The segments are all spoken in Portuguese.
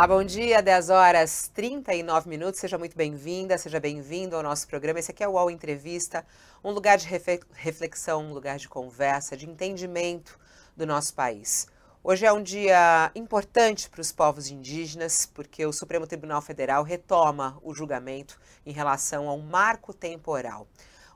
Olá, bom dia, 10 horas 39 minutos. Seja muito bem-vinda, seja bem-vindo ao nosso programa. Esse aqui é o UOL Entrevista, um lugar de reflexão, um lugar de conversa, de entendimento do nosso país. Hoje é um dia importante para os povos indígenas, porque o Supremo Tribunal Federal retoma o julgamento em relação ao marco temporal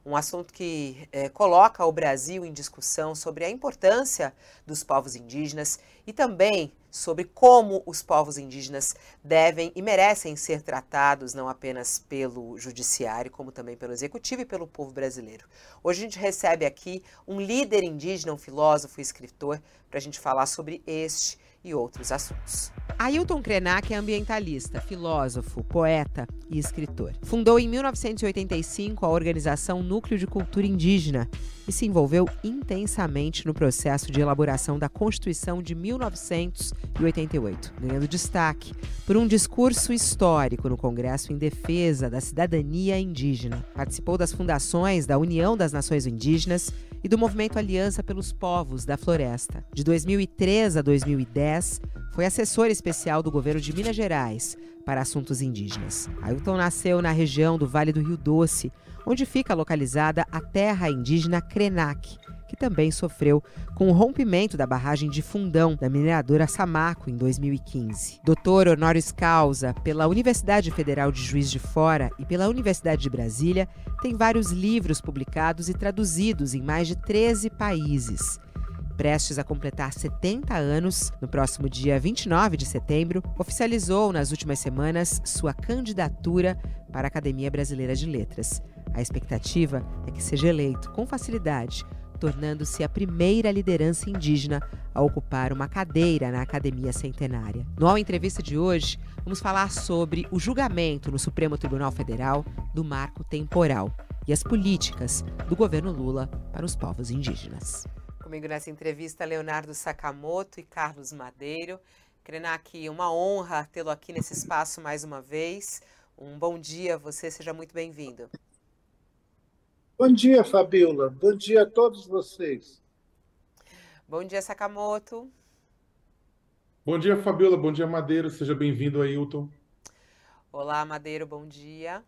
um assunto que é, coloca o Brasil em discussão sobre a importância dos povos indígenas e também sobre como os povos indígenas devem e merecem ser tratados não apenas pelo judiciário, como também pelo executivo e pelo povo brasileiro. Hoje a gente recebe aqui um líder indígena, um filósofo e escritor, para a gente falar sobre este e outros assuntos. Ailton Krenak é ambientalista, filósofo, poeta e escritor. Fundou em 1985 a organização Núcleo de Cultura Indígena e se envolveu intensamente no processo de elaboração da Constituição de 1988, ganhando destaque por um discurso histórico no Congresso em defesa da cidadania indígena. Participou das fundações da União das Nações Indígenas e do movimento Aliança pelos Povos da Floresta. De 2003 a 2010, foi assessor especial do governo de Minas Gerais para assuntos indígenas. Ailton nasceu na região do Vale do Rio Doce, onde fica localizada a terra indígena Krenak, que também sofreu com o rompimento da barragem de Fundão da mineradora Samaco em 2015. Doutor honoris causa pela Universidade Federal de Juiz de Fora e pela Universidade de Brasília, tem vários livros publicados e traduzidos em mais de 13 países. Prestes a completar 70 anos, no próximo dia 29 de setembro, oficializou nas últimas semanas sua candidatura para a Academia Brasileira de Letras. A expectativa é que seja eleito com facilidade tornando-se a primeira liderança indígena a ocupar uma cadeira na Academia Centenária. No All Entrevista de hoje, vamos falar sobre o julgamento no Supremo Tribunal Federal do marco temporal e as políticas do governo Lula para os povos indígenas. Comigo nessa entrevista, Leonardo Sakamoto e Carlos Madeiro. Krenak, uma honra tê-lo aqui nesse espaço mais uma vez. Um bom dia a você, seja muito bem-vindo. Bom dia, Fabiola. Bom dia a todos vocês. Bom dia, Sakamoto. Bom dia, Fabiola. Bom dia, Madeiro. Seja bem-vindo, Ailton. Olá, Madeiro. Bom dia.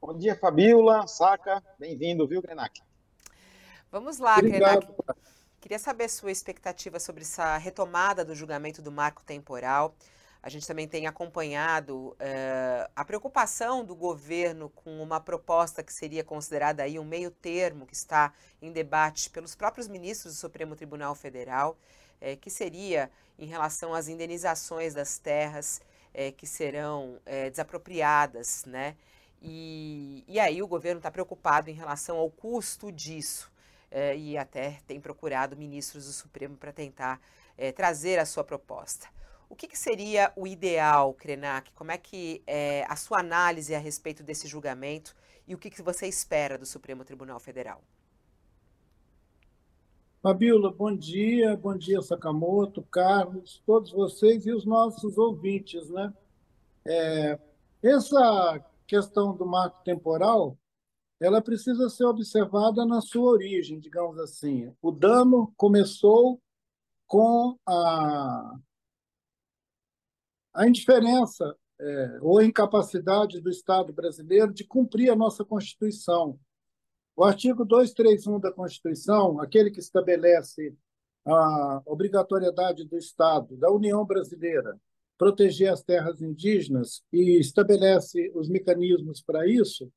Bom dia, Fabiola. Saca. Bem-vindo, viu, Krenak? Vamos lá, Obrigado. Krenak. Queria saber sua expectativa sobre essa retomada do julgamento do marco temporal. A gente também tem acompanhado uh, a preocupação do governo com uma proposta que seria considerada aí um meio termo que está em debate pelos próprios ministros do Supremo Tribunal Federal, eh, que seria em relação às indenizações das terras eh, que serão desapropriadas, né? E, e aí o governo está preocupado em relação ao custo disso. e até tem procurado ministros do Supremo para tentar trazer a sua proposta. O que, que seria o ideal, Krenak? Como é que é a sua análise a respeito desse julgamento e o que, que você espera do Supremo Tribunal Federal? Fabiola, bom dia, bom dia Sakamoto, Carlos, todos vocês e os nossos ouvintes, né? É, essa questão do marco temporal, ela precisa ser observada na sua origem, digamos assim. O dano começou com a a indiferença é, ou incapacidade do Estado brasileiro de cumprir a nossa Constituição. O artigo 231 da Constituição, aquele que estabelece a obrigatoriedade do Estado, da União Brasileira, proteger as terras indígenas e estabelece os mecanismos para isso,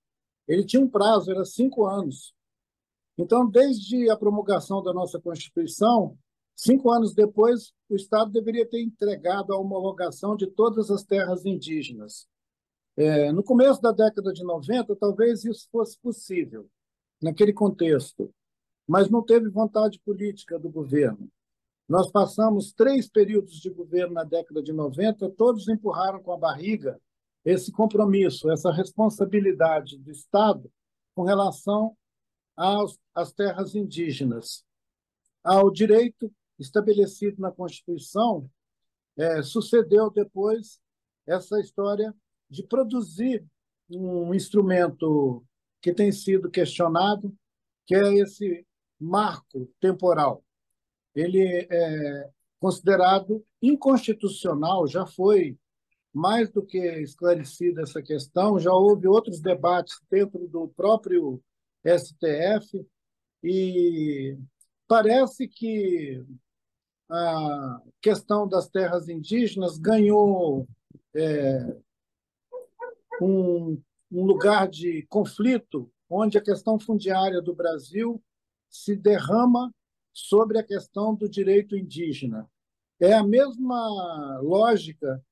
ele tinha um prazo, era cinco anos. Então, desde a promulgação da nossa Constituição, Cinco anos depois, o Estado deveria ter entregado a homologação de todas as terras indígenas. É, no começo da década de 90, talvez isso fosse possível, naquele contexto, mas não teve vontade política do governo. Nós passamos três períodos de governo na década de 90, todos empurraram com a barriga esse compromisso, essa responsabilidade do Estado com relação às, às terras indígenas, ao direito estabelecido na Constituição, é, sucedeu depois essa história de produzir um instrumento que tem sido questionado, que é esse marco temporal. Ele é considerado inconstitucional, já foi mais do que esclarecida essa questão, já houve outros debates dentro do próprio STF e parece que a questão das terras indígenas ganhou é, um, um lugar de conflito onde a questão fundiária do Brasil se derrama sobre a questão do direito indígena. É a mesma lógica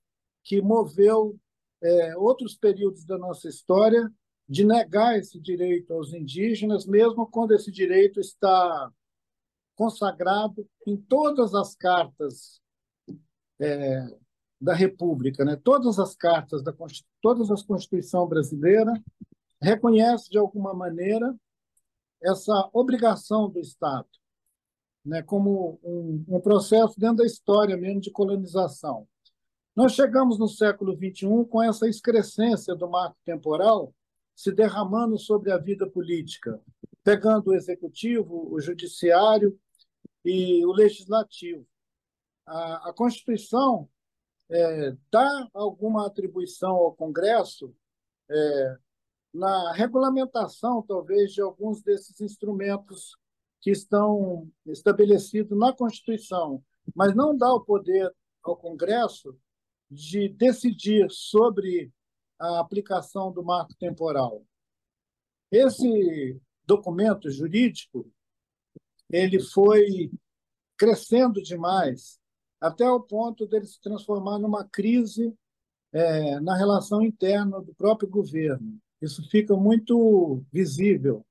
que moveu é, outros períodos da nossa história de negar esse direito aos indígenas, mesmo quando esse direito está consagrado em todas as cartas é, da República, né? Todas as cartas da todas as Constituição brasileira reconhece de alguma maneira essa obrigação do Estado, né? Como um, um processo dentro da história mesmo de colonização. Nós chegamos no século XXI com essa excrescência do marco temporal se derramando sobre a vida política, pegando o executivo, o judiciário e o legislativo. A, a Constituição é, dá alguma atribuição ao Congresso é, na regulamentação, talvez, de alguns desses instrumentos que estão estabelecidos na Constituição, mas não dá o poder ao Congresso de decidir sobre a aplicação do marco temporal. Esse documento jurídico ele foi crescendo demais até o ponto dele se transformar numa crise é, na relação interna do próprio governo. Isso fica muito visível.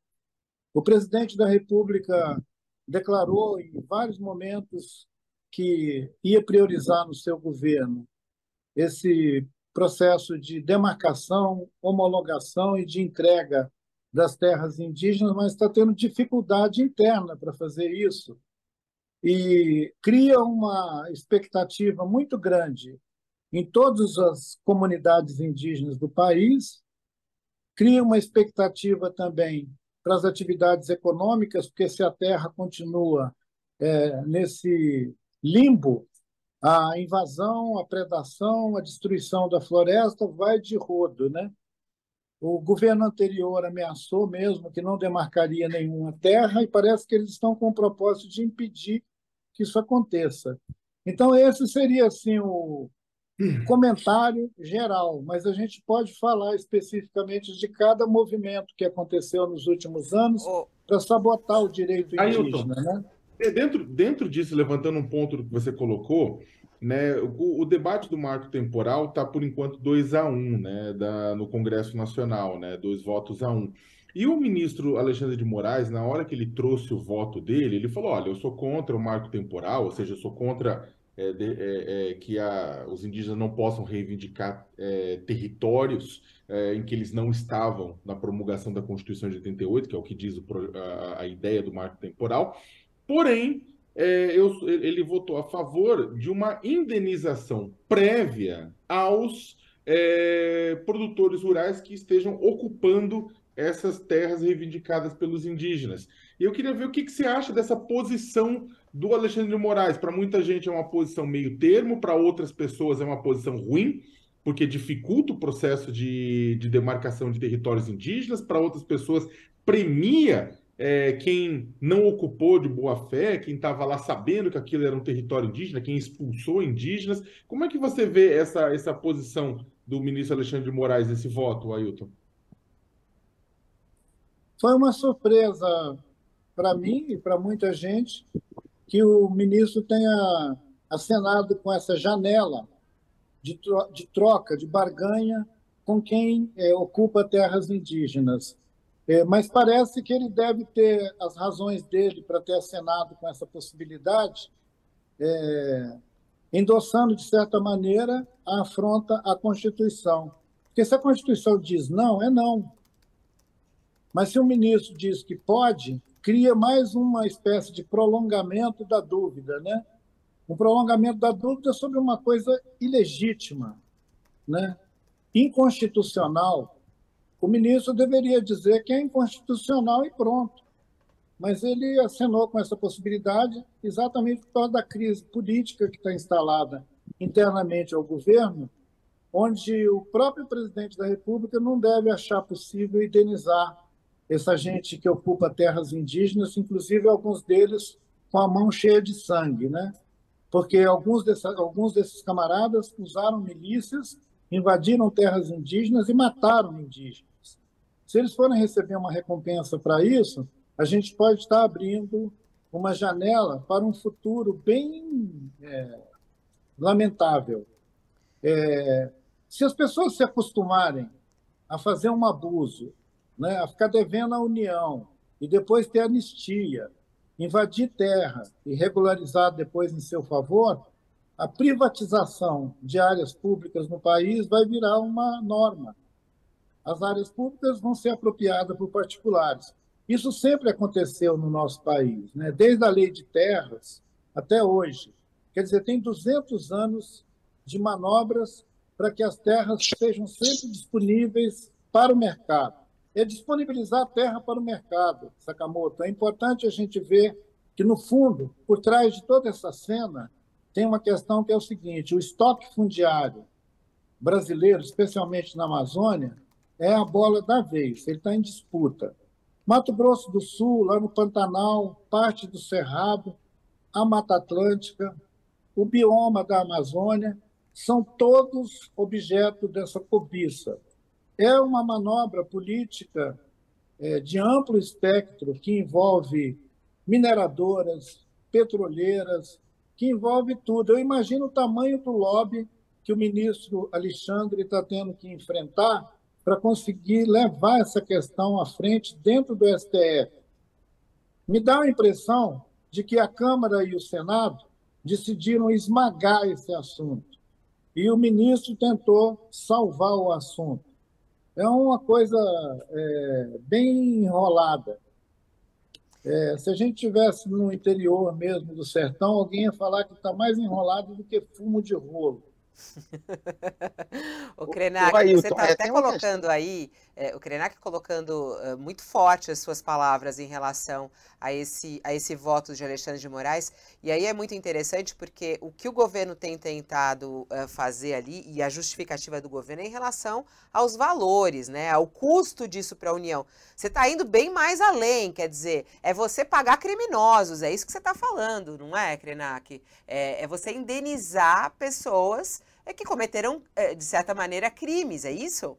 O presidente da República declarou em vários momentos que ia priorizar no seu governo esse processo de demarcação, homologação e de entrega das terras indígenas, mas está tendo dificuldade interna para fazer isso. E cria uma expectativa muito grande em todas as comunidades indígenas do país, cria uma expectativa também para as atividades econômicas, porque se a terra continua é, nesse limbo, a invasão, a predação, a destruição da floresta vai de rodo, né? O governo anterior ameaçou mesmo que não demarcaria nenhuma terra e parece que eles estão com o propósito de impedir que isso aconteça. Então esse seria assim o comentário geral, mas a gente pode falar especificamente de cada movimento que aconteceu nos últimos anos para sabotar o direito indígena, Ailton. né? É, dentro, dentro disso, levantando um ponto que você colocou, né, o, o debate do marco temporal está, por enquanto, 2 a 1 um, né, da, no Congresso Nacional, né, dois votos a um. E o ministro Alexandre de Moraes, na hora que ele trouxe o voto dele, ele falou: olha, eu sou contra o marco temporal, ou seja, eu sou contra é, de, é, é, que a, os indígenas não possam reivindicar é, territórios é, em que eles não estavam na promulgação da Constituição de 88, que é o que diz o, a, a ideia do marco temporal. Porém, é, eu, ele votou a favor de uma indenização prévia aos é, produtores rurais que estejam ocupando essas terras reivindicadas pelos indígenas. E eu queria ver o que, que você acha dessa posição do Alexandre de Moraes. Para muita gente é uma posição meio termo, para outras pessoas é uma posição ruim, porque dificulta o processo de, de demarcação de territórios indígenas, para outras pessoas premia é, quem não ocupou de boa fé, quem estava lá sabendo que aquilo era um território indígena, quem expulsou indígenas. Como é que você vê essa, essa posição do ministro Alexandre de Moraes, esse voto, Ailton? Foi uma surpresa para mim e para muita gente que o ministro tenha acenado com essa janela de troca, de barganha com quem é, ocupa terras indígenas. É, mas parece que ele deve ter as razões dele para ter acenado com essa possibilidade, é, endossando, de certa maneira, a afronta à Constituição. Porque se a Constituição diz não, é não. Mas se o ministro diz que pode, cria mais uma espécie de prolongamento da dúvida, né? Um prolongamento da dúvida sobre uma coisa ilegítima, né? inconstitucional, o ministro deveria dizer que é inconstitucional e pronto. mas ele acenou com essa possibilidade exatamente por causa da crise política que está instalada internamente ao governo, onde o próprio presidente da República não deve achar possível indenizar essa gente que ocupa terras indígenas, inclusive alguns deles com a mão cheia de sangue, né? Porque alguns, dessa, alguns desses camaradas usaram milícias, invadiram terras indígenas e mataram indígenas. Se eles forem receber uma recompensa para isso, a gente pode estar abrindo uma janela para um futuro bem é, lamentável. É, se as pessoas se acostumarem a fazer um abuso, né, a ficar devendo à União e depois ter anistia, invadir terra e regularizar depois em seu favor, a privatização de áreas públicas no país vai virar uma norma. As áreas públicas vão ser apropriadas por particulares. Isso sempre aconteceu no nosso país, né? desde a lei de terras até hoje. Quer dizer, tem 200 anos de manobras para que as terras sejam sempre disponíveis para o mercado. É disponibilizar a terra para o mercado, Sakamoto. É importante a gente ver que, no fundo, por trás de toda essa cena, tem uma questão que é o seguinte: o estoque fundiário brasileiro, especialmente na Amazônia, é a bola da vez, ele está em disputa. Mato Grosso do Sul, lá no Pantanal, parte do Cerrado, a Mata Atlântica, o bioma da Amazônia, são todos objeto dessa cobiça. É uma manobra política é, de amplo espectro que envolve mineradoras, petroleiras, que envolve tudo. Eu imagino o tamanho do lobby que o ministro Alexandre está tendo que enfrentar para conseguir levar essa questão à frente dentro do STF. Me dá a impressão de que a Câmara e o Senado decidiram esmagar esse assunto. E o ministro tentou salvar o assunto. É uma coisa é, bem enrolada. É, se a gente tivesse no interior mesmo do sertão, alguém ia falar que está mais enrolado do que fumo de rolo. o Krenak, você está é, até colocando aí, é, o Krenak colocando uh, muito forte as suas palavras em relação a esse, a esse voto de Alexandre de Moraes, e aí é muito interessante porque o que o governo tem tentado uh, fazer ali, e a justificativa do governo é em relação aos valores, né, ao custo disso para a União. Você está indo bem mais além, quer dizer, é você pagar criminosos, é isso que você está falando, não é, Krenak? É, é você indenizar pessoas é que cometeram, é, de certa maneira, crimes, é isso?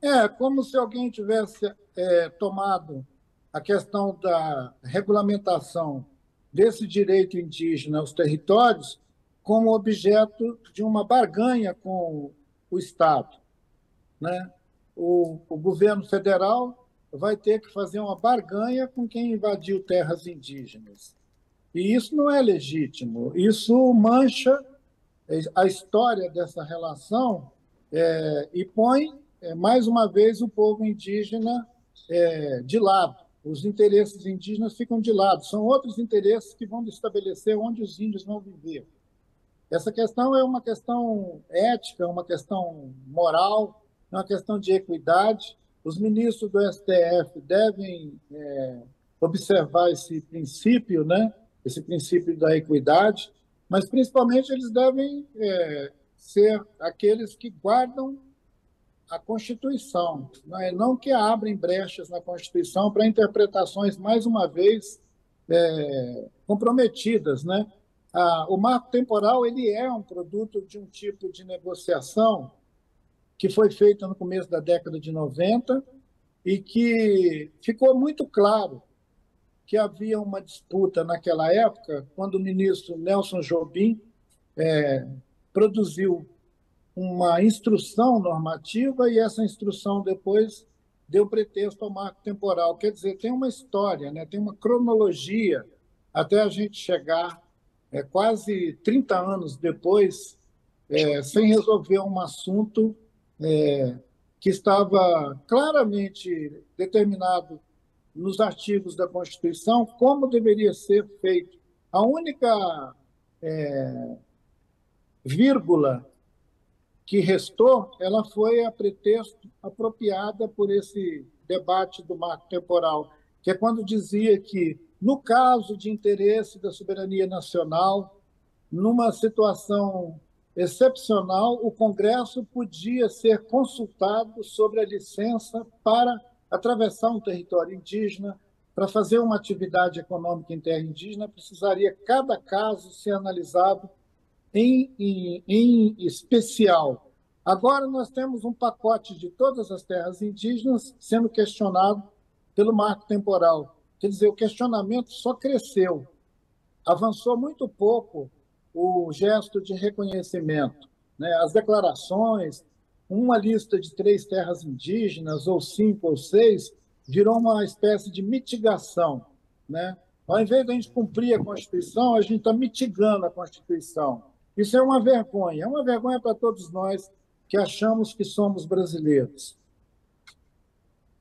É, como se alguém tivesse é, tomado a questão da regulamentação desse direito indígena aos territórios como objeto de uma barganha com o Estado. Né? O, o governo federal vai ter que fazer uma barganha com quem invadiu terras indígenas. E isso não é legítimo, isso mancha a história dessa relação é, e põe, é, mais uma vez, o povo indígena é, de lado. Os interesses indígenas ficam de lado. São outros interesses que vão estabelecer onde os índios vão viver. Essa questão é uma questão ética, uma questão moral, é uma questão de equidade. Os ministros do STF devem é, observar esse princípio, né? esse princípio da equidade, mas principalmente eles devem é, ser aqueles que guardam a Constituição, né? não que abrem brechas na Constituição para interpretações, mais uma vez, é, comprometidas. Né? Ah, o marco temporal ele é um produto de um tipo de negociação que foi feita no começo da década de 90 e que ficou muito claro que havia uma disputa naquela época, quando o ministro Nelson Jobim é, produziu uma instrução normativa e essa instrução depois deu pretexto ao marco temporal. Quer dizer, tem uma história, né? tem uma cronologia até a gente chegar é, quase 30 anos depois, é, sem resolver um assunto é, que estava claramente determinado nos artigos da Constituição como deveria ser feito. A única é, vírgula que restou, ela foi a pretexto apropriada por esse debate do marco temporal. que é quando dizia que, no caso de interesse da soberania nacional, numa situação excepcional, o Congresso podia ser consultado sobre a licença para atravessar um território indígena, para fazer uma atividade econômica em terra indígena, precisaria cada caso ser analisado em, em, em especial. Agora nós temos um pacote de todas as terras indígenas sendo questionado pelo marco temporal. Quer dizer, o questionamento só cresceu. Avançou muito pouco o gesto de reconhecimento. Né? As declarações, uma lista de três terras indígenas, ou cinco ou seis, virou uma espécie de mitigação. Né? Ao invés de a gente cumprir a Constituição, a gente está mitigando a Constituição. Isso é uma vergonha, é uma vergonha para todos nós que achamos que somos brasileiros.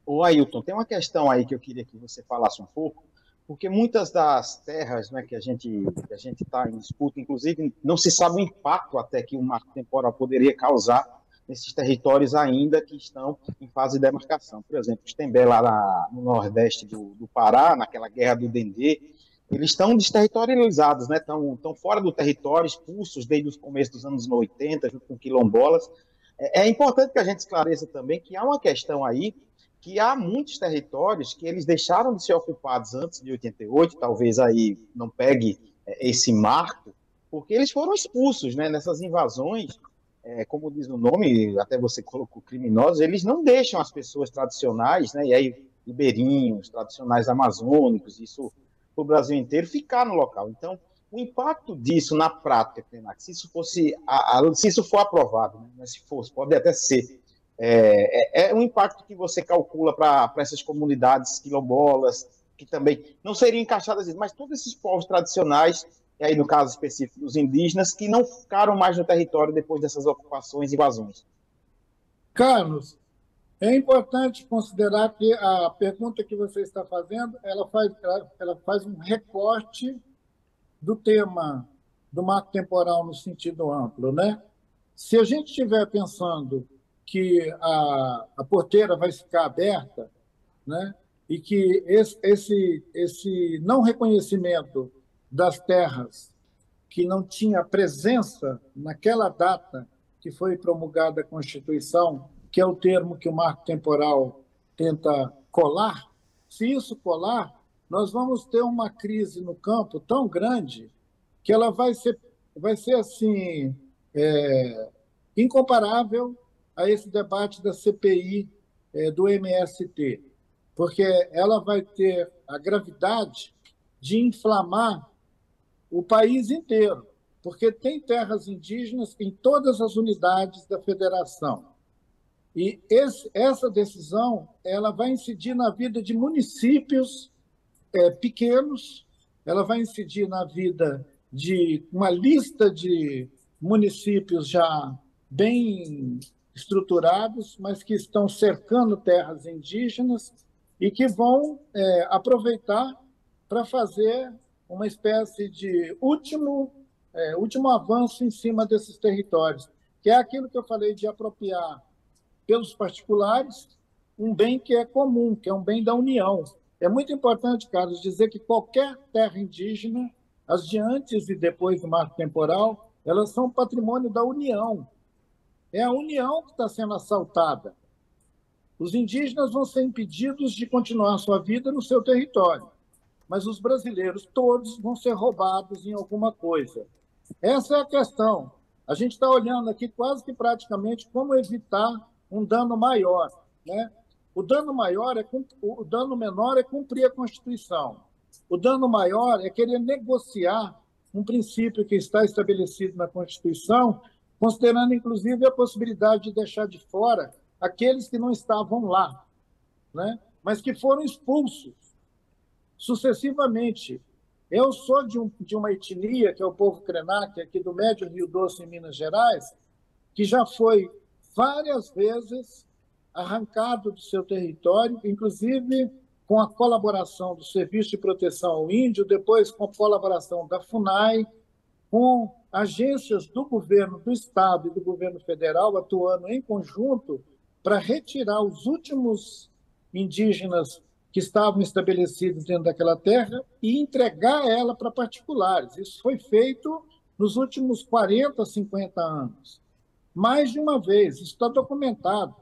Ô Ailton, tem uma questão aí que eu queria que você falasse um pouco, porque muitas das terras né, que a gente que a gente está em disputa, inclusive, não se sabe o impacto até que o marco temporal poderia causar nesses territórios ainda que estão em fase de demarcação. Por exemplo, os Tembé lá na, no nordeste do, do, Pará, naquela guerra do Dendê, eles estão desterritorializados, né? estão, fora do território, expulsos desde o começo dos anos 80, junto com quilombolas. É, é importante que a gente esclareça também que há uma questão aí que há muitos territórios que eles deixaram de ser ocupados antes de 88, talvez aí não pegue é, esse marco, porque eles foram expulsos né, nessas invasões, é, como diz o nome, até você colocou criminosos, eles não deixam as pessoas tradicionais, né, e aí ribeirinhos, tradicionais amazônicos, isso para o Brasil inteiro, ficar no local. Então, o impacto disso na prática, se isso fosse, a, a, se isso for aprovado, né, se fosse, pode até ser, é, é, é um impacto que você calcula para essas comunidades quilombolas, que também não seriam encaixadas, mas todos esses povos tradicionais, e aí no caso específico dos indígenas, que não ficaram mais no território depois dessas ocupações e invasões. Carlos, é importante considerar que a pergunta que você está fazendo, ela faz, ela, faz um recorte do tema do marco temporal no sentido amplo, né? Se a gente estiver pensando que a, a porteira vai ficar aberta, né? e que esse, esse, esse não reconhecimento das terras que não tinha presença naquela data que foi promulgada a Constituição, que é o termo que o marco temporal tenta colar, se isso colar, nós vamos ter uma crise no campo tão grande que ela vai ser, vai ser assim, é, incomparável a esse debate da CPI é, do MST, porque ela vai ter a gravidade de inflamar o país inteiro, porque tem terras indígenas em todas as unidades da federação. E esse, essa decisão ela vai incidir na vida de municípios é, pequenos, ela vai incidir na vida de uma lista de municípios já bem estruturados, mas que estão cercando terras indígenas e que vão é, aproveitar para fazer uma espécie de último, é, último avanço em cima desses territórios, que é aquilo que eu falei de apropriar pelos particulares um bem que é comum, que é um bem da União. É muito importante, Carlos, dizer que qualquer terra indígena, as de antes e depois do marco temporal, elas são patrimônio da União. É a União que está sendo assaltada. Os indígenas vão ser impedidos de continuar sua vida no seu território, mas os brasileiros todos vão ser roubados em alguma coisa. Essa é a questão. A gente está olhando aqui quase que praticamente como evitar um dano maior. Né? O dano maior é o dano menor é cumprir a Constituição. O dano maior é querer negociar um princípio que está estabelecido na Constituição considerando inclusive a possibilidade de deixar de fora aqueles que não estavam lá, né? mas que foram expulsos sucessivamente. Eu sou de, um, de uma etnia, que é o povo Krenak, aqui do Médio Rio Doce, em Minas Gerais, que já foi várias vezes arrancado do seu território, inclusive com a colaboração do Serviço de Proteção ao Índio, depois com a colaboração da FUNAI, com agências do governo do estado e do governo federal atuando em conjunto para retirar os últimos indígenas que estavam estabelecidos dentro daquela terra e entregar ela para particulares. Isso foi feito nos últimos 40, 50 anos. Mais de uma vez, isso está documentado.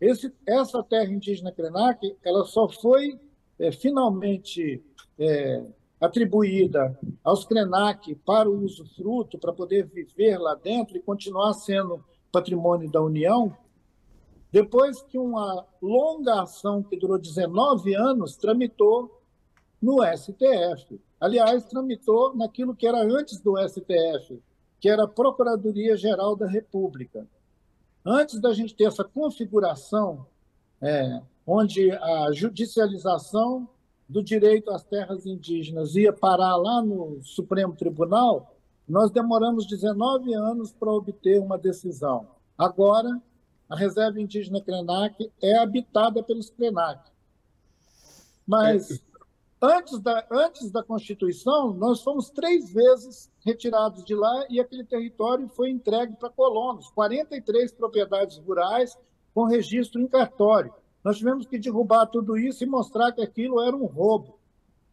Esse, essa terra indígena Krenak, ela só foi é, finalmente é, atribuída aos Krenak para o usufruto, para poder viver lá dentro e continuar sendo patrimônio da União, depois que uma longa ação que durou 19 anos tramitou no STF. Aliás, tramitou naquilo que era antes do STF, que era a Procuradoria-Geral da República. Antes da gente ter essa configuração, é, onde a judicialização do direito às terras indígenas ia parar lá no Supremo Tribunal, nós demoramos 19 anos para obter uma decisão. Agora, a reserva indígena Krenak é habitada pelos Krenak. Mas antes da, antes da Constituição, nós fomos três vezes retirados de lá e aquele território foi entregue para colonos, 43 propriedades rurais com registro em cartório. Nós tivemos que derrubar tudo isso e mostrar que aquilo era um roubo.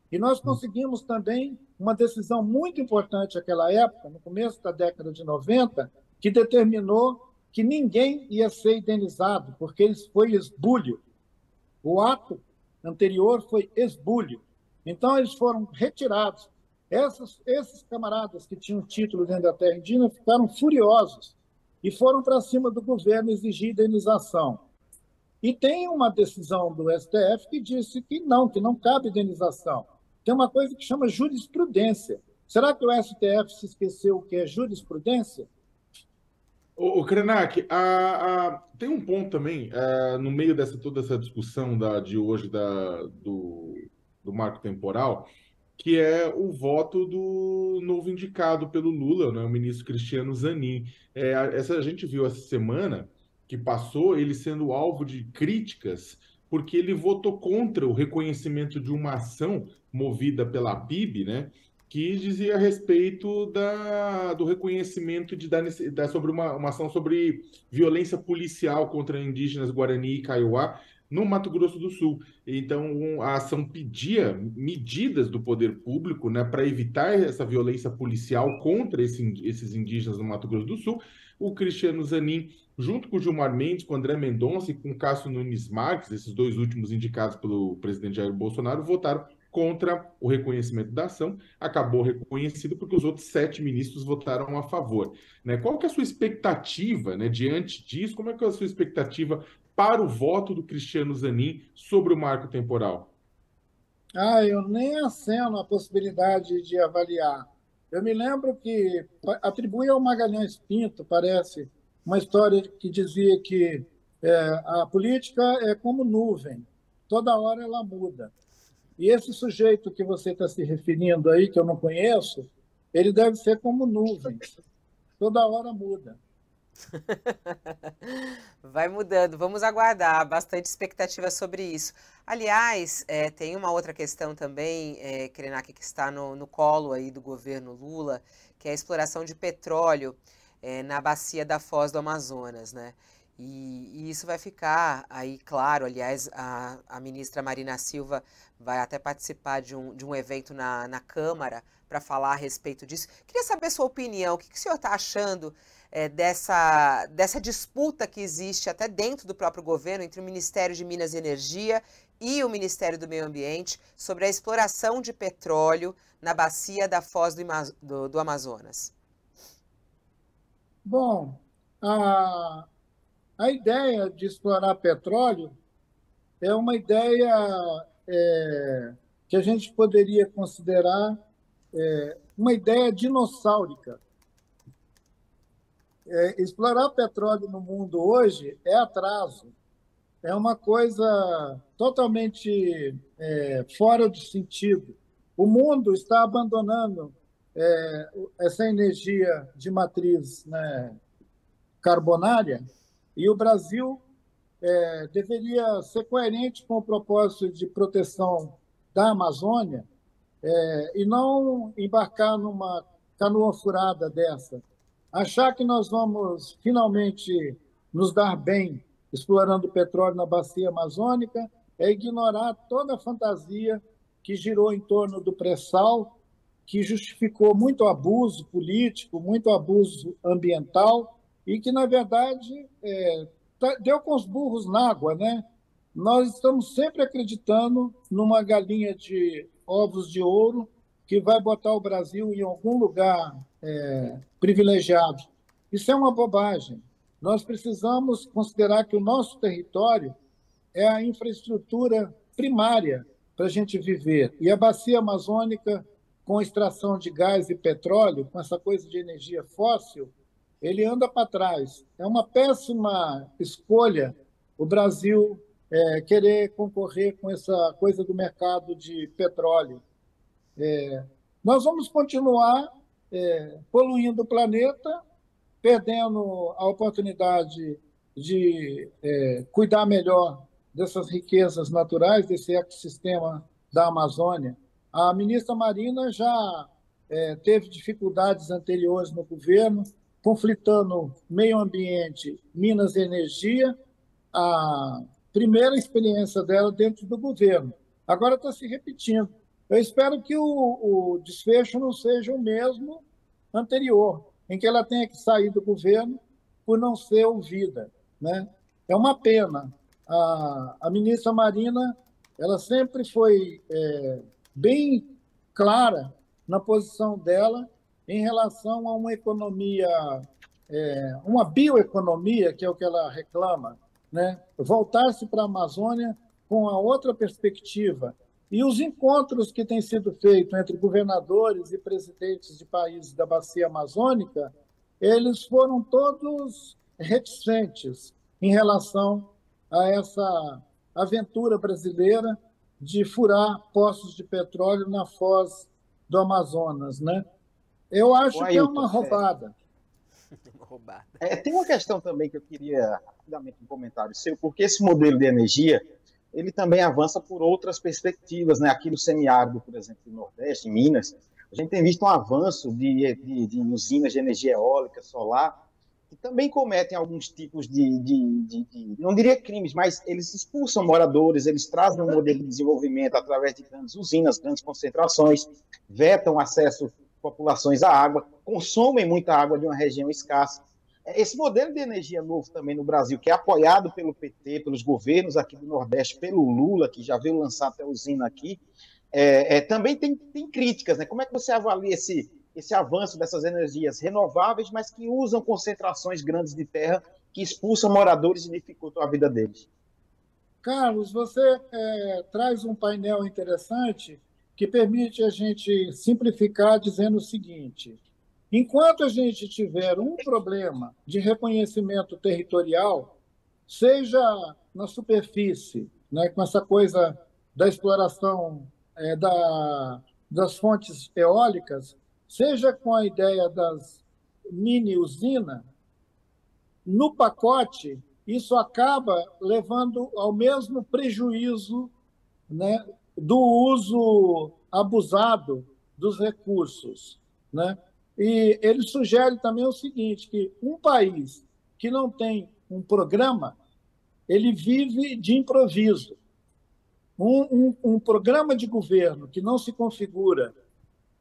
E nós conseguimos também uma decisão muito importante naquela época, no começo da década de 90, que determinou que ninguém ia ser indenizado, porque eles foi esbulho. O ato anterior foi esbulho. Então, eles foram retirados. Essas, esses camaradas que tinham título dentro da terra indígena ficaram furiosos e foram para cima do governo exigir indenização. E tem uma decisão do STF que disse que não, que não cabe indenização. Tem uma coisa que chama jurisprudência. Será que o STF se esqueceu o que é jurisprudência? O, Krenak, a, a, tem um ponto também, a, é, no meio dessa toda essa discussão da, de hoje da, do, do marco temporal, que é o voto do novo indicado pelo Lula, né, o ministro Cristiano Zanin. É, essa, a gente viu essa semana que passou ele sendo alvo de críticas porque ele votou contra o reconhecimento de uma ação movida pela PIB, né, que dizia a respeito da, do reconhecimento de da, da sobre uma, uma ação sobre violência policial contra indígenas Guarani e Kaiowá no Mato Grosso do Sul. Então, a ação pedia medidas do poder público né, para evitar essa violência policial contra esse, esses indígenas no Mato Grosso do Sul. O Cristiano Zanin, junto com o Gilmar Mendes, com o André Mendonça e com o Cássio Nunes Marques, esses dois últimos indicados pelo presidente Jair Bolsonaro, votaram contra o reconhecimento da ação, acabou reconhecido porque os outros sete ministros votaram a favor. Né? Qual que é a sua expectativa né, diante disso? Como é que é a sua expectativa para o voto do Cristiano Zanin sobre o marco temporal? Ah, eu nem aceno a possibilidade de avaliar. Eu me lembro que atribui ao Magalhães Pinto, parece, uma história que dizia que é, a política é como nuvem, toda hora ela muda. E esse sujeito que você está se referindo aí, que eu não conheço, ele deve ser como nuvens. Toda hora muda. Vai mudando, vamos aguardar, bastante expectativa sobre isso. Aliás, é, tem uma outra questão também, é, Krenak, que está no, no colo aí do governo Lula, que é a exploração de petróleo é, na bacia da Foz do Amazonas, né? E, e, isso vai ficar aí claro. Aliás, a, a ministra Marina Silva vai até participar de um, de um evento na, na Câmara para falar a respeito disso. Queria saber sua opinião. O que, que o senhor está achando é, dessa, dessa disputa que existe até dentro do próprio governo entre o Ministério de Minas e Energia e o Ministério do Meio Ambiente sobre a exploração de petróleo na bacia da Foz do, do, do Amazonas? Bom, a a ideia de explorar petróleo é uma ideia é, que a gente poderia considerar é, uma ideia dinossáurica. É, explorar petróleo no mundo hoje é atraso, é uma coisa totalmente é, fora de sentido. O mundo está abandonando é, essa energia de matriz né, carbonária e o Brasil é, deveria ser coerente com o propósito de proteção da Amazônia é, e não embarcar numa canoa furada dessa. Achar que nós vamos finalmente nos dar bem explorando petróleo na bacia amazônica é ignorar toda a fantasia que girou em torno do pré-sal, que justificou muito abuso político, muito abuso ambiental e que, na verdade, é, tá, deu com os burros na água. Né? Nós estamos sempre acreditando numa galinha de ovos de ouro que vai botar o Brasil em algum lugar é, privilegiado. Isso é uma bobagem. Nós precisamos considerar que o nosso território é a infraestrutura primária para a gente viver. E a bacia amazônica, com extração de gás e petróleo, com essa coisa de energia fóssil, ele anda para trás. É uma péssima escolha o Brasil é, querer concorrer com essa coisa do mercado de petróleo. É, nós vamos continuar é, poluindo o planeta, perdendo a oportunidade de é, cuidar melhor dessas riquezas naturais, desse ecossistema da Amazônia. A ministra Marina já é, teve dificuldades anteriores no governo, conflitando meio ambiente, minas e energia, a primeira experiência dela dentro do governo. Agora está se repetindo. Eu espero que o, o desfecho não seja o mesmo anterior, em que ela tenha que sair do governo por não ser ouvida. Né? É uma pena. A, a ministra Marina ela sempre foi é, bem clara na posição dela em relação a uma economia, é, uma bioeconomia, que é o que ela reclama, né? voltar-se para a Amazônia com a outra perspectiva. E os encontros que têm sido feitos entre governadores e presidentes de países da bacia amazônica, eles foram todos reticentes em relação a essa aventura brasileira de furar poços de petróleo na foz do Amazonas, né? Eu acho que é uma roubada. É. roubada. É, tem uma questão também que eu queria rapidamente um comentário seu, porque esse modelo de energia ele também avança por outras perspectivas, né? Aqui no semiárido, por exemplo, no Nordeste, em Minas, a gente tem visto um avanço de, de, de usinas de energia eólica, solar, que também cometem alguns tipos de, de, de, de, não diria crimes, mas eles expulsam moradores, eles trazem um modelo de desenvolvimento através de grandes usinas, grandes concentrações, vetam acesso populações à água, consomem muita água de uma região escassa. Esse modelo de energia novo também no Brasil, que é apoiado pelo PT, pelos governos aqui do Nordeste, pelo Lula, que já veio lançar até usina aqui, é, é, também tem, tem críticas. Né? Como é que você avalia esse, esse avanço dessas energias renováveis, mas que usam concentrações grandes de terra que expulsam moradores e dificultam a vida deles. Carlos, você é, traz um painel interessante que permite a gente simplificar dizendo o seguinte: enquanto a gente tiver um problema de reconhecimento territorial, seja na superfície, né, com essa coisa da exploração é, da, das fontes eólicas, seja com a ideia das mini usina, no pacote isso acaba levando ao mesmo prejuízo né, do uso abusado dos recursos. Né? E ele sugere também o seguinte, que um país que não tem um programa, ele vive de improviso. Um, um, um programa de governo que não se configura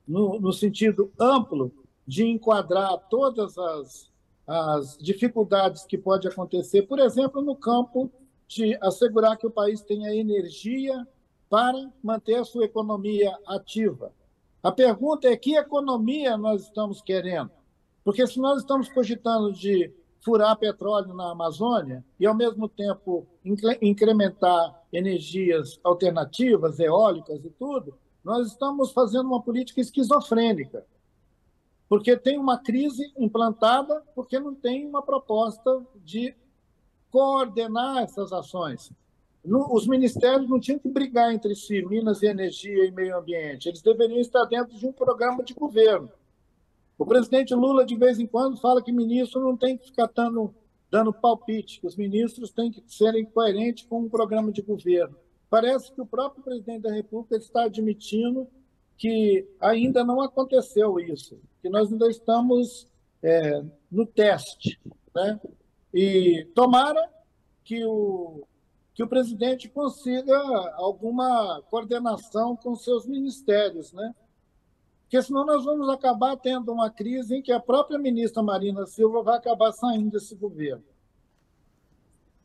no, no sentido amplo de enquadrar todas as, as dificuldades que pode acontecer, por exemplo, no campo de assegurar que o país tenha energia para manter a sua economia ativa. A pergunta é que economia nós estamos querendo? Porque se nós estamos cogitando de furar petróleo na Amazônia e, ao mesmo tempo, incrementar energias alternativas, eólicas e tudo, nós estamos fazendo uma política esquizofrênica, porque tem uma crise implantada, porque não tem uma proposta de coordenar essas ações. Os ministérios não tinham que brigar entre si, Minas e Energia e Meio Ambiente. Eles deveriam estar dentro de um programa de governo. O presidente Lula, de vez em quando, fala que ministro não tem que ficar dando, dando palpite, que os ministros têm que serem coerentes com um programa de governo. Parece que o próprio presidente da República está admitindo que ainda não aconteceu isso, que nós ainda estamos é, no teste. Né? E tomara que, o, que o presidente consiga alguma coordenação com seus ministérios, né? Porque senão nós vamos acabar tendo uma crise em que a própria ministra Marina Silva vai acabar saindo desse governo.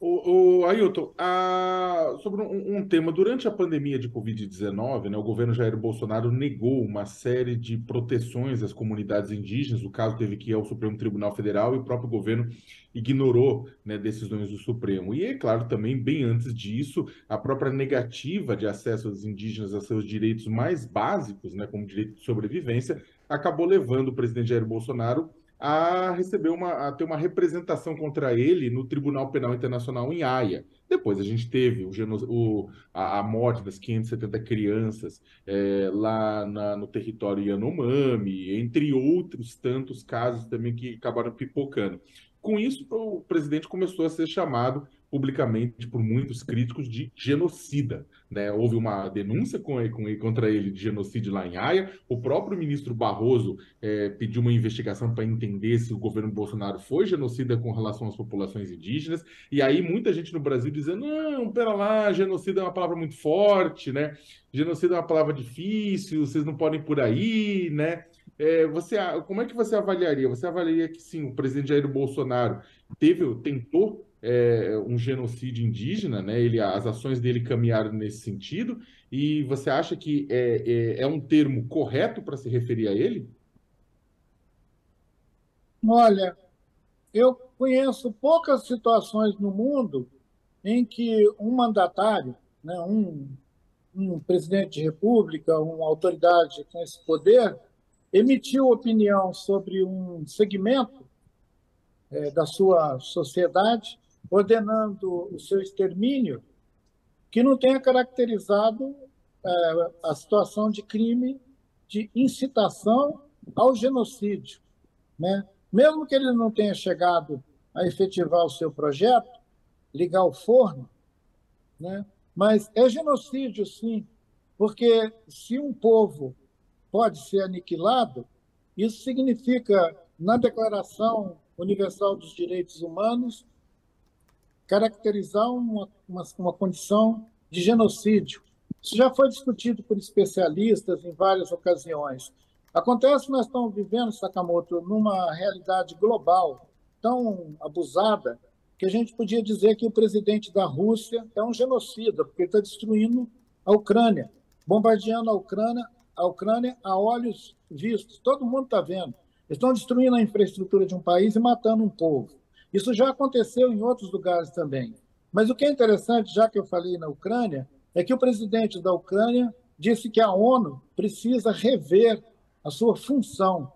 O, o Ailton, a, sobre um, um, tema, durante a pandemia de Covid-19, né, o governo Jair Bolsonaro negou uma série de proteções às comunidades indígenas. O caso teve que ir ao Supremo Tribunal Federal e o próprio governo ignorou né, decisões do Supremo. E é claro, também, bem antes disso, a própria negativa de acesso dos indígenas a seus direitos mais básicos, né, como direito de sobrevivência, acabou levando o presidente Jair Bolsonaro a receber uma, a ter uma representação contra ele no Tribunal Penal Internacional em Haia. Depois a gente teve o, o a, a, morte das 570 crianças é, lá na, no território Yanomami, entre outros tantos casos também que acabaram pipocando. Com isso, o presidente começou a ser chamado publicamente por muitos críticos de genocida. Né? Houve uma denúncia com, com, contra ele de genocídio lá em Haia. O próprio ministro Barroso é, pediu uma investigação para entender se o governo Bolsonaro foi genocida com relação às populações indígenas. E aí muita gente no Brasil dizendo: não, pera lá, genocida é uma palavra muito forte, né? Genocida é uma palavra difícil, vocês não podem por aí, né? É, você, como é que você avaliaria? Você avaliaria que sim, o presidente Jair Bolsonaro teve, tentou é, um genocídio indígena, né? Ele, as ações dele caminharam nesse sentido, e você acha que é, é, é um termo correto para se referir a ele? Olha, eu conheço poucas situações no mundo em que um mandatário, né, um, um presidente de república, uma autoridade com esse poder, emitiu opinião sobre um segmento é, da sua sociedade ordenando o seu extermínio, que não tenha caracterizado é, a situação de crime de incitação ao genocídio. Né? Mesmo que ele não tenha chegado a efetivar o seu projeto, ligar o forno, né? mas é genocídio, sim, porque se um povo pode ser aniquilado, isso significa, na Declaração Universal dos Direitos Humanos, caracterizar uma, uma, uma condição de genocídio. Isso já foi discutido por especialistas em várias ocasiões. Acontece que nós estamos vivendo, Sakamoto, numa realidade global tão abusada que a gente podia dizer que o presidente da Rússia é um genocida, porque ele está destruindo a Ucrânia, bombardeando a Ucrânia, a Ucrânia a olhos vistos. Todo mundo está vendo. Estão destruindo a infraestrutura de um país e matando um povo. Isso já aconteceu em outros lugares também. Mas o que é interessante, já que eu falei na Ucrânia, é que o presidente da Ucrânia disse que a ONU precisa rever a sua função.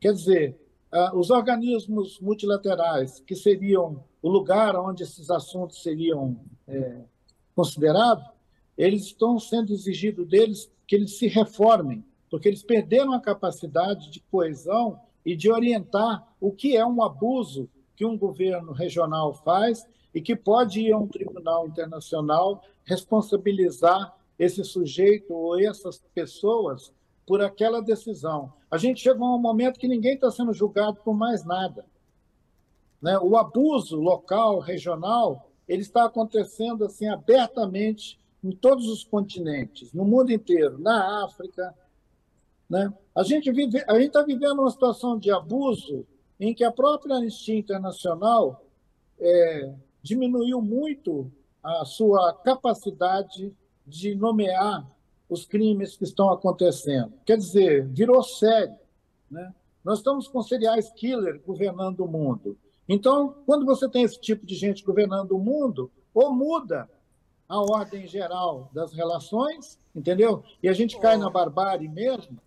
Quer dizer, os organismos multilaterais, que seriam o lugar onde esses assuntos seriam é, considerados, eles estão sendo exigido deles que eles se reformem, porque eles perderam a capacidade de coesão e de orientar o que é um abuso que um governo regional faz e que pode ir a um tribunal internacional responsabilizar esse sujeito ou essas pessoas por aquela decisão. A gente chegou a um momento que ninguém está sendo julgado por mais nada. Né? O abuso local, regional, ele está acontecendo assim abertamente em todos os continentes, no mundo inteiro, na África. Né? A gente vive, a gente está vivendo uma situação de abuso em que a própria Anistia Internacional é, diminuiu muito a sua capacidade de nomear os crimes que estão acontecendo. Quer dizer, virou sério. Né? Nós estamos com seriais killer governando o mundo. Então, quando você tem esse tipo de gente governando o mundo, ou muda a ordem geral das relações, entendeu? E a gente cai na barbárie mesmo,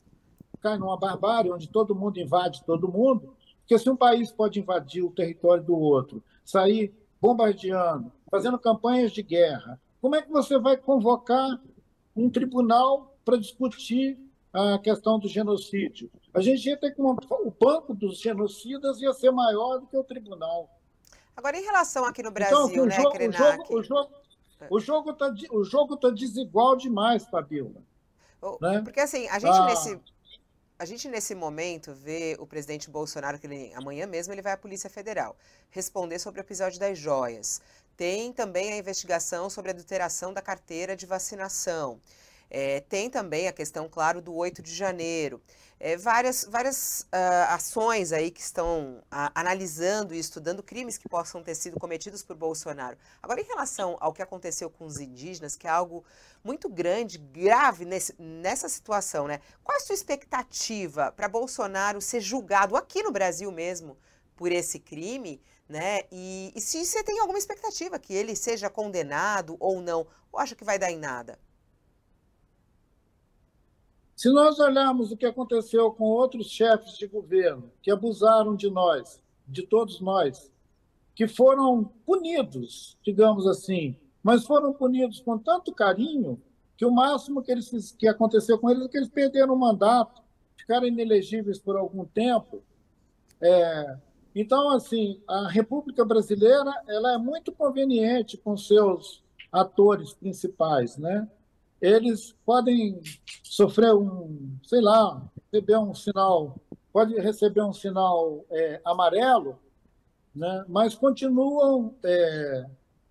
cai numa barbárie onde todo mundo invade todo mundo, porque se um país pode invadir o território do outro, sair bombardeando, fazendo campanhas de guerra, como é que você vai convocar um tribunal para discutir a questão do genocídio? A gente ia ter que o banco dos genocidas ia ser maior do que o tribunal. Agora, em relação aqui no então, Brasil, então, o né, jogo, Krenak? O jogo, o jogo está o jogo tá desigual demais, Fabiola. Né? Porque assim, a gente ah, nesse a gente, nesse momento, vê o presidente Bolsonaro, que ele, amanhã mesmo ele vai à Polícia Federal, responder sobre o episódio das joias. tem também a investigação sobre a adulteração da carteira de vacinação. É, tem também a questão, claro, do 8 de janeiro. É, várias várias uh, ações aí que estão uh, analisando e estudando crimes que possam ter sido cometidos por Bolsonaro. Agora, em relação ao que aconteceu com os indígenas, que é algo muito grande, grave nesse, nessa situação, né? Qual a sua expectativa para Bolsonaro ser julgado aqui no Brasil mesmo por esse crime, né? E, e se você tem alguma expectativa que ele seja condenado ou não, ou acha que vai dar em nada? Se nós olharmos o que aconteceu com outros chefes de governo que abusaram de nós, de todos nós, que foram punidos, digamos assim, mas foram punidos com tanto carinho que o máximo que, eles, que aconteceu com eles é que eles perderam o mandato, ficaram inelegíveis por algum tempo. É, então, assim, a República Brasileira ela é muito conveniente com seus atores principais, né? Eles podem sofrer um, sei lá, receber um sinal, pode receber um sinal é, amarelo, né? mas continuam é,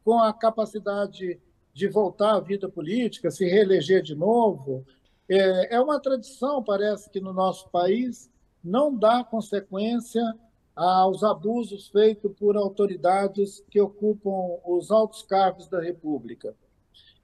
com a capacidade de voltar à vida política, se reeleger de novo. É, é uma tradição, parece que no nosso país, não dar consequência aos abusos feitos por autoridades que ocupam os altos cargos da República.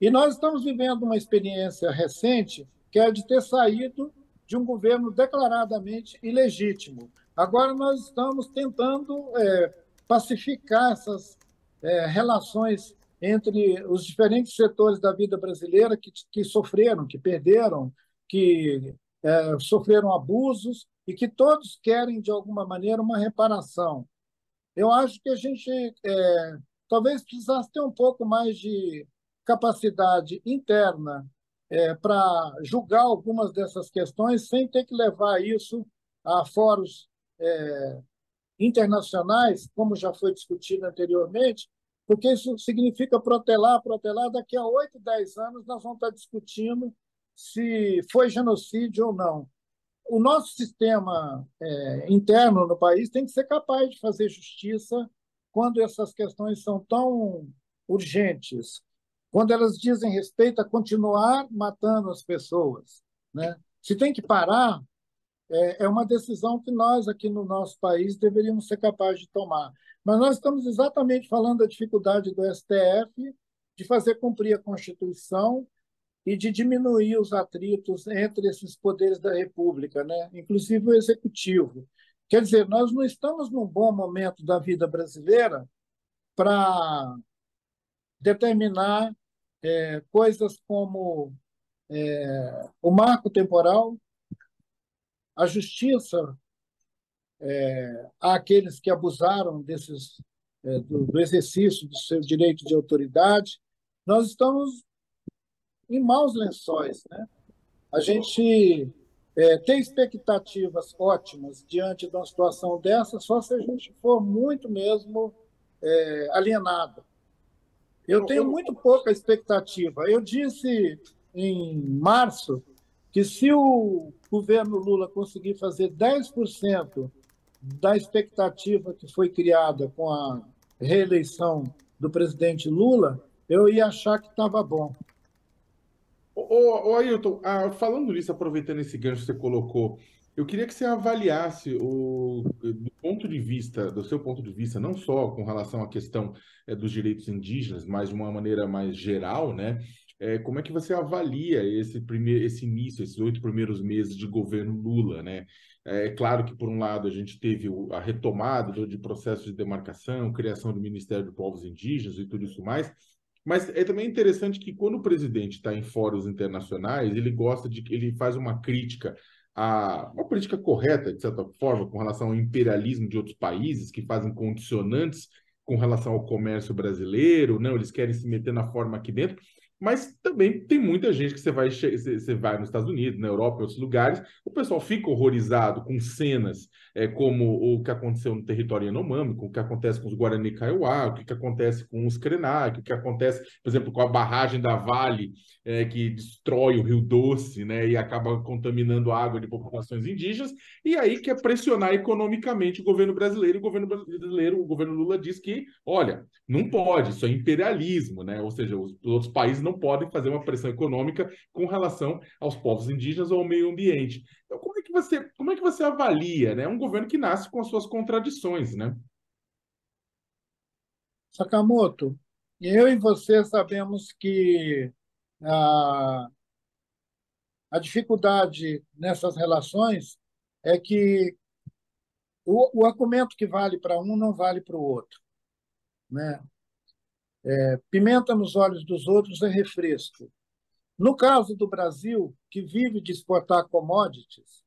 E nós estamos vivendo uma experiência recente que é de ter saído de um governo declaradamente ilegítimo. Agora nós estamos tentando é, pacificar essas é, relações entre os diferentes setores da vida brasileira que, que sofreram, que perderam, que é, sofreram abusos e que todos querem, de alguma maneira, uma reparação. Eu acho que a gente é, talvez precisasse ter um pouco mais de capacidade interna é, para julgar algumas dessas questões sem ter que levar isso a fóruns é, internacionais, como já foi discutido anteriormente, porque isso significa protelar, protelar. Daqui a oito, dez anos, nós vamos estar discutindo se foi genocídio ou não. O nosso sistema é, interno no país tem que ser capaz de fazer justiça quando essas questões são tão urgentes, quando elas dizem respeito a continuar matando as pessoas. Né? Se tem que parar, é, é uma decisão que nós, aqui no nosso país, deveríamos ser capazes de tomar. Mas nós estamos exatamente falando da dificuldade do STF de fazer cumprir a Constituição e de diminuir os atritos entre esses poderes da República, né? inclusive o Executivo. Quer dizer, nós não estamos num bom momento da vida brasileira para determinar é, coisas como é, o marco temporal, a justiça é, àqueles que abusaram desses, é, do, do, exercício do seu direito de autoridade. Nós estamos em maus lençóis. Né? A gente é, tem expectativas ótimas diante de uma situação dessa só se a gente for muito mesmo é, alienado eu tenho muito pouca expectativa. Eu disse em março que se o governo Lula conseguir fazer 10% da expectativa que foi criada com a reeleição do presidente Lula, eu ia achar que estava bom. Ô, ô Ailton, ah, falando nisso, aproveitando esse gancho que você colocou, eu queria que você avaliasse o, do ponto de vista, do seu ponto de vista, não só com relação à questão é, dos direitos indígenas, mas de uma maneira mais geral, né? É, como é que você avalia esse primeiro, esse início, esses oito primeiros meses de governo Lula, né? É claro que por um lado a gente teve a retomada de processo de demarcação, criação do Ministério dos Povos Indígenas e tudo isso mais, mas é também interessante que quando o presidente está em fóruns internacionais, ele gosta de ele faz uma crítica a, uma política correta, de certa forma, com relação ao imperialismo de outros países que fazem condicionantes com relação ao comércio brasileiro, não, eles querem se meter na forma aqui dentro. Mas também tem muita gente que você vai, você vai nos Estados Unidos, na Europa, em outros lugares, o pessoal fica horrorizado com cenas é, como o que aconteceu no território Yanomami, com o que acontece com os Guarani Kaiowá, o que, que acontece com os Krenak, o que acontece, por exemplo, com a barragem da Vale, é, que destrói o Rio Doce, né, e acaba contaminando a água de populações indígenas, e aí quer pressionar economicamente o governo brasileiro, e o governo brasileiro, o governo Lula diz que, olha, não pode, isso é imperialismo, né, ou seja, os outros países não podem fazer uma pressão econômica com relação aos povos indígenas ou ao meio ambiente. Então, como é que você, como é que você avalia, né? Um governo que nasce com as suas contradições, né? Sakamoto, eu e você sabemos que a, a dificuldade nessas relações é que o, o argumento que vale para um não vale para o outro. Né? É, pimenta nos olhos dos outros é refresco. No caso do Brasil, que vive de exportar commodities,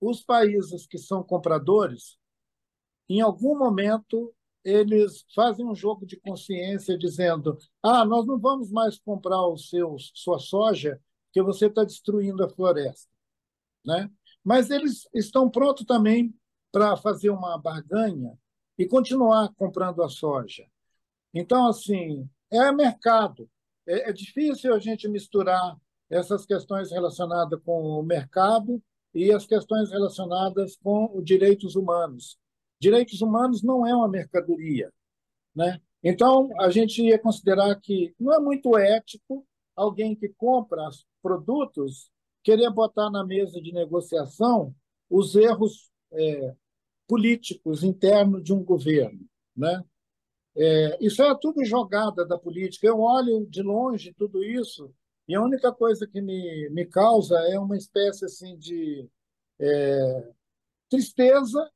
os países que são compradores, em algum momento, eles fazem um jogo de consciência dizendo: ah, nós não vamos mais comprar sua soja, porque você está destruindo a floresta. Né? Mas eles estão prontos também para fazer uma barganha e continuar comprando a soja. Então, assim, é mercado. É, é difícil a gente misturar essas questões relacionadas com o mercado e as questões relacionadas com os direitos humanos. Direitos humanos não é uma mercadoria, né? Então a gente ia considerar que não é muito ético alguém que compra produtos querer botar na mesa de negociação os erros é, políticos internos de um governo, né? É, isso é tudo jogada da política. Eu olho de longe tudo isso e a única coisa que me, me causa é uma espécie assim de é, tristeza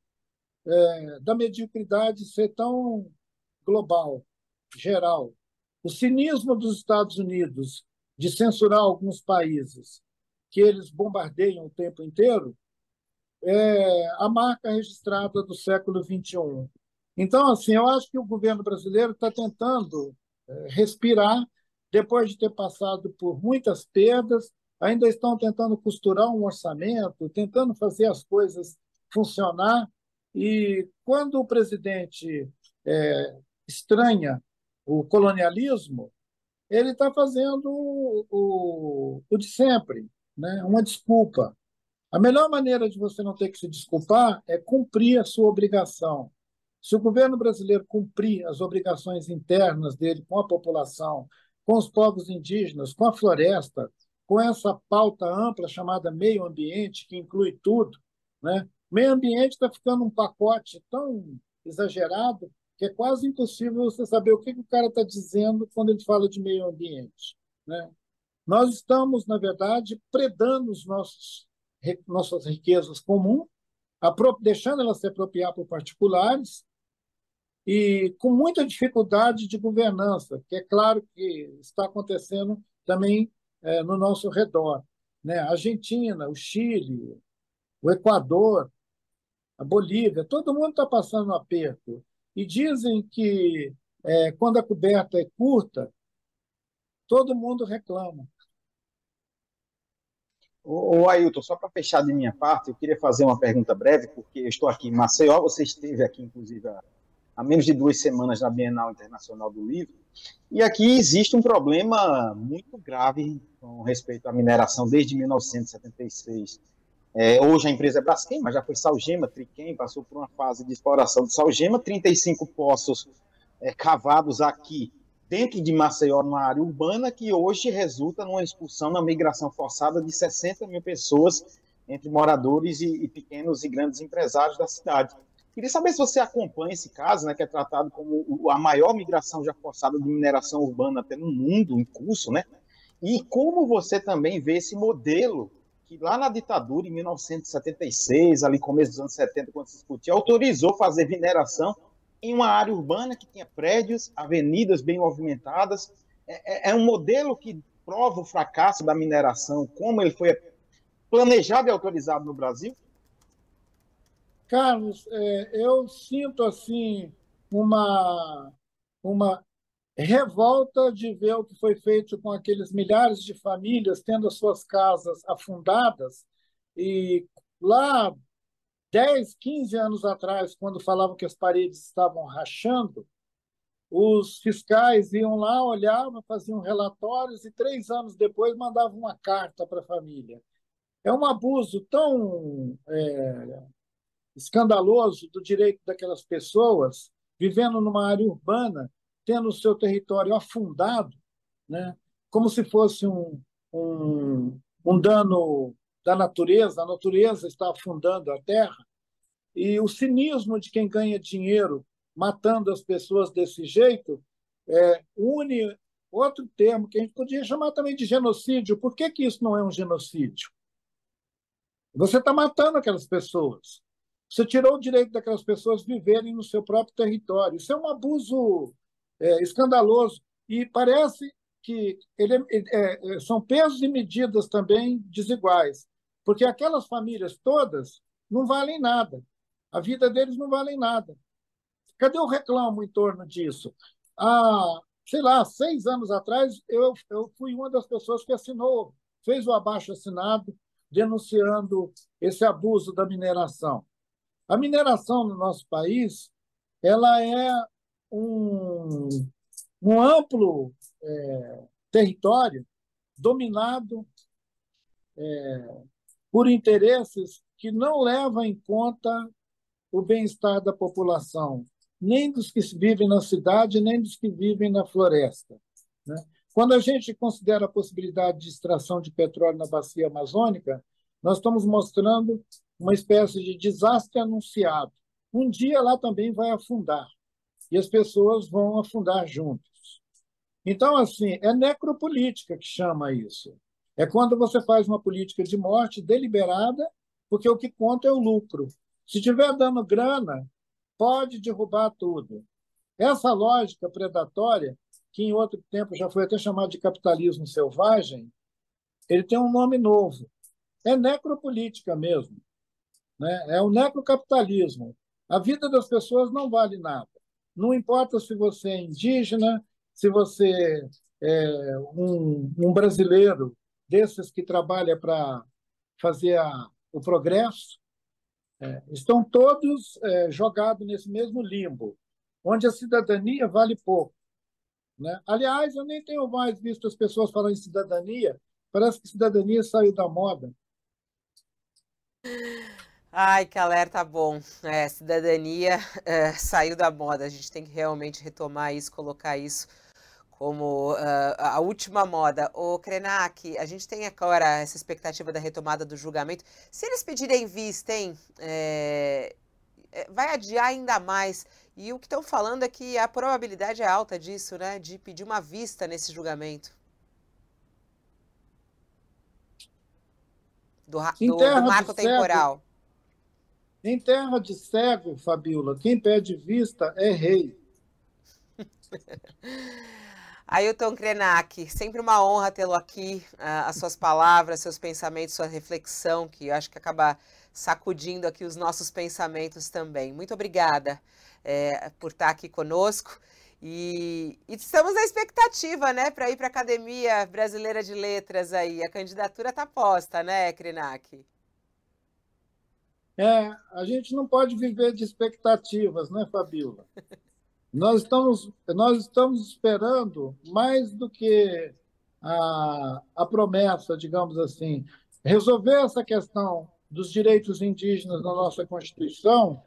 é, da mediocridade ser tão global, geral. O cinismo dos Estados Unidos de censurar alguns países que eles bombardeiam o tempo inteiro é a marca registrada do século XXI. Então, assim, eu acho que o governo brasileiro está tentando é, respirar depois de ter passado por muitas perdas, ainda estão tentando costurar um orçamento, tentando fazer as coisas funcionar. E quando o presidente é, estranha o colonialismo, ele está fazendo o, o, o de sempre, né? uma desculpa. A melhor maneira de você não ter que se desculpar é cumprir a sua obrigação. Se o governo brasileiro cumprir as obrigações internas dele com a população, com os povos indígenas, com a floresta, com essa pauta ampla chamada meio ambiente, que inclui tudo, né? Meio ambiente está ficando um pacote tão exagerado que é quase impossível você saber o que, que o cara está dizendo quando ele fala de meio ambiente. Né? Nós estamos, na verdade, predando os nossos, nossas riquezas comuns, deixando elas se apropriar por particulares, e com muita dificuldade de governança, que é claro que está acontecendo também é, no nosso redor. Né? A Argentina, o Chile, o Equador, a Bolívia, todo mundo está passando um aperto. E dizem que é, quando a coberta é curta, todo mundo reclama. Ô, Ailton, só para fechar de minha parte, eu queria fazer uma pergunta breve, porque eu estou aqui em Maceió, você esteve aqui, inclusive, há menos de duas semanas na Bienal Internacional do Livro, e aqui existe um problema muito grave com respeito à mineração desde 1976. É, hoje a empresa é Braskem, mas já foi Salgema, Triquem, passou por uma fase de exploração de Salgema, 35 poços é, cavados aqui dentro de Maceió, numa área urbana, que hoje resulta numa expulsão, na migração forçada de 60 mil pessoas entre moradores e, e pequenos e grandes empresários da cidade. Queria saber se você acompanha esse caso, né, que é tratado como a maior migração já forçada de mineração urbana até no mundo em curso, né? E como você também vê esse modelo que lá na ditadura, em 1976, ali começo dos anos 70, quando se discutia, autorizou fazer mineração em uma área urbana que tinha prédios, avenidas bem movimentadas. É, é, é um modelo que prova o fracasso da mineração, como ele foi planejado e autorizado no Brasil? Carlos, é, eu sinto assim uma, uma revolta de ver o que foi feito com aqueles milhares de famílias tendo as suas casas afundadas e lá 10, 15 anos atrás, quando falavam que as paredes estavam rachando, os fiscais iam lá, olhavam, faziam relatórios e três anos depois mandavam uma carta para a família. É um abuso tão é, escandaloso do direito daquelas pessoas vivendo numa área urbana, tendo o seu território afundado, né? como se fosse um, um, um dano da natureza, a natureza está afundando a terra, e o cinismo de quem ganha dinheiro matando as pessoas desse jeito é, une outro termo que a gente podia chamar também de genocídio. Por que, que isso não é um genocídio? Você está matando aquelas pessoas. Você tirou o direito daquelas pessoas viverem no seu próprio território. Isso é um abuso é, escandaloso. E parece que ele, é, é são pesos e medidas também desiguais. Porque aquelas famílias todas não valem nada. A vida deles não vale nada. Cadê o reclamo em torno disso? Há, sei lá, seis anos atrás, eu, eu fui uma das pessoas que assinou, fez o abaixo-assinado denunciando esse abuso da mineração. A mineração no nosso país ela é um, um amplo é, território dominado é, por interesses que não levam em conta o bem-estar da população, nem dos que vivem na cidade, nem dos que vivem na floresta. Né? Quando a gente considera a possibilidade de extração de petróleo na bacia amazônica, nós estamos mostrando uma espécie de desastre anunciado. Um dia lá também vai afundar e as pessoas vão afundar juntos. Então, assim, é necropolítica que chama isso. É quando você faz uma política de morte deliberada, porque o que conta é o lucro. Se estiver dando grana, pode derrubar tudo. Essa lógica predatória, que em outro tempo já foi até chamada de capitalismo selvagem, ele tem um nome novo. É necropolítica mesmo. Né? É o necrocapitalismo. A vida das pessoas não vale nada. Não importa se você é indígena, se você é um, um brasileiro desses que trabalha para fazer a, o progresso, é, estão todos é, jogados nesse mesmo limbo, onde a cidadania vale pouco. Né? Aliás, eu nem tenho mais visto as pessoas falando em cidadania, parece que cidadania saiu da moda. Ai, Caler, tá bom. É, cidadania é, saiu da moda. A gente tem que realmente retomar isso, colocar isso como uh, a última moda. O Krenak, a gente tem agora essa expectativa da retomada do julgamento. Se eles pedirem vista, hein, é, vai adiar ainda mais. E o que estão falando é que a probabilidade é alta disso, né? De pedir uma vista nesse julgamento. Do, do, do marco temporal. Em terra de cego, Fabiola, quem pede vista é rei. Ailton Krenak, sempre uma honra tê-lo aqui, uh, as suas palavras, seus pensamentos, sua reflexão, que eu acho que acaba sacudindo aqui os nossos pensamentos também. Muito obrigada é, por estar aqui conosco. E, e, estamos na expectativa, né, para ir para a Academia Brasileira de Letras aí. A candidatura está posta, né, Krenak? É, a gente não pode viver de expectativas, né, Fabiola? Nós estamos, nós estamos esperando mais do que a, a promessa, digamos assim, resolver essa questão dos direitos indígenas na nossa Constituição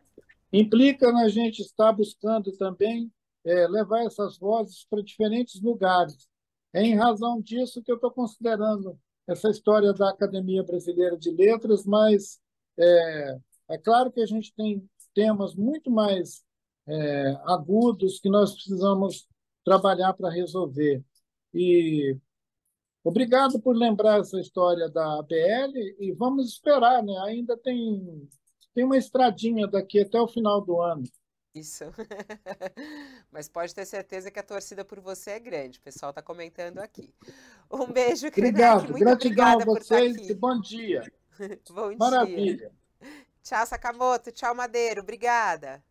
implica na gente estar buscando também é, levar essas vozes para diferentes lugares. É em razão disso que eu estou considerando essa história da Academia Brasileira de Letras, mas é, é claro que a gente tem temas muito mais é, agudos que nós precisamos trabalhar para resolver. E obrigado por lembrar essa história da ABL e vamos esperar, né? Ainda tem, tem uma estradinha daqui até o final do ano. Isso. Mas pode ter certeza que a torcida por você é grande. O pessoal está comentando aqui. Um beijo, Obrigado. Muito Gratidão a vocês e bom dia. bom Maravilha. dia. Tchau, Sakamoto. Tchau, Madeiro. Obrigada.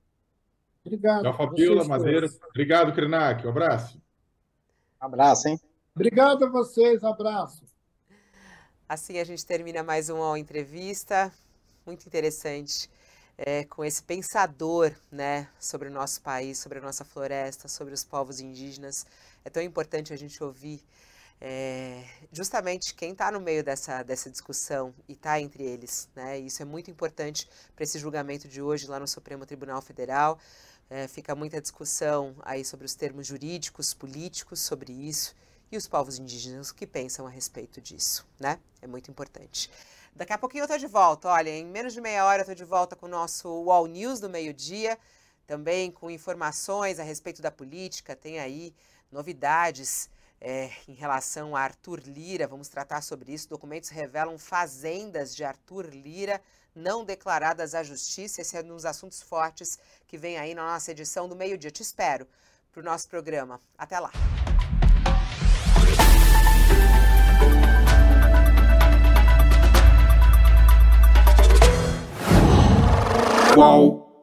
Obrigado. Tchau, Fabiola, Madeira. Obrigado, Krenak. Um abraço. Abraço, hein? Obrigado a vocês, abraço. Assim a gente termina mais uma entrevista muito interessante é, com esse pensador né, sobre o nosso país, sobre a nossa floresta, sobre os povos indígenas. É tão importante a gente ouvir é, justamente quem está no meio dessa, dessa discussão e está entre eles. Né? Isso é muito importante para esse julgamento de hoje lá no Supremo Tribunal Federal. É, fica muita discussão aí sobre os termos jurídicos, políticos sobre isso e os povos indígenas que pensam a respeito disso, né? É muito importante. Daqui a pouquinho eu estou de volta. Olha, em menos de meia hora eu estou de volta com o nosso UOL News do meio-dia, também com informações a respeito da política. Tem aí novidades é, em relação a Arthur Lira. Vamos tratar sobre isso. Documentos revelam fazendas de Arthur Lira não declaradas à justiça. Esse é um dos assuntos fortes que vem aí na nossa edição do meio-dia. Te espero para o nosso programa. Até lá. Qual?